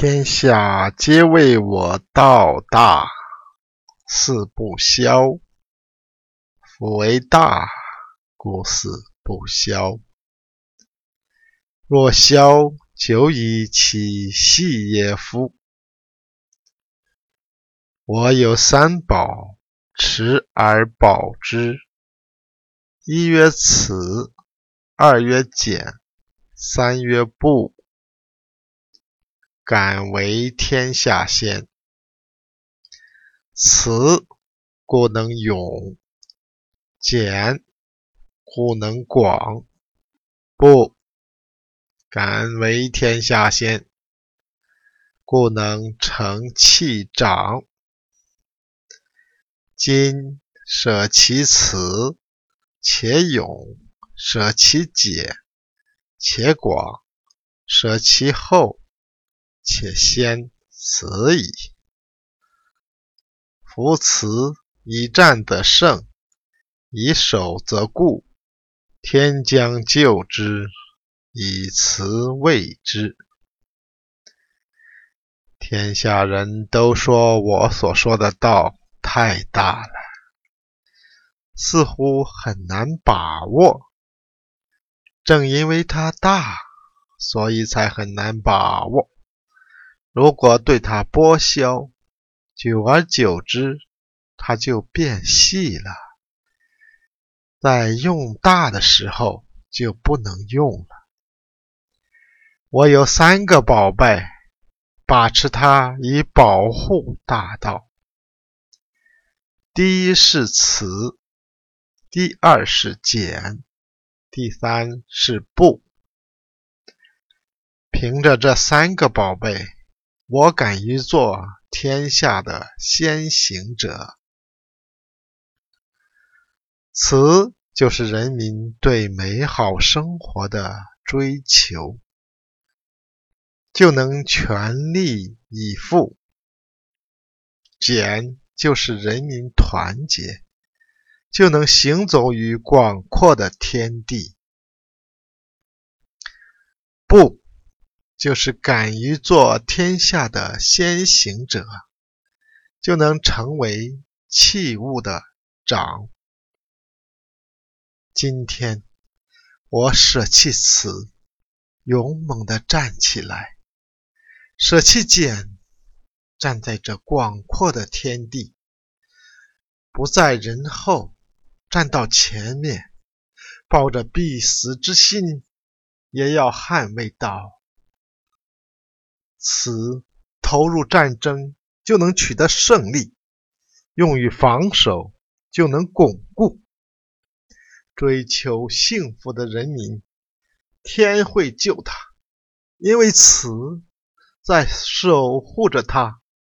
天下皆为我道大，事不消。夫为大，故事不消。若消，久以其细也夫。我有三宝，持而保之。一曰慈，二曰俭，三曰不。敢为天下先。慈，故能勇；俭，故能广；不敢为天下先，故能成器长。今舍其慈，且勇；舍其俭，且广；舍其后。且先死矣。夫辞以战得胜，以守则固。天将救之，以慈卫之。天下人都说我所说的道太大了，似乎很难把握。正因为它大，所以才很难把握。如果对它剥削，久而久之，它就变细了。在用大的时候就不能用了。我有三个宝贝，把持它以保护大道。第一是慈，第二是俭，第三是布。凭着这三个宝贝。我敢于做天下的先行者。慈就是人民对美好生活的追求，就能全力以赴；俭就是人民团结，就能行走于广阔的天地。不。就是敢于做天下的先行者，就能成为器物的长。今天我舍弃此，勇猛地站起来；舍弃简，站在这广阔的天地，不在人后，站到前面，抱着必死之心，也要捍卫道。此投入战争就能取得胜利，用于防守就能巩固。追求幸福的人民，天会救他，因为此在守护着他。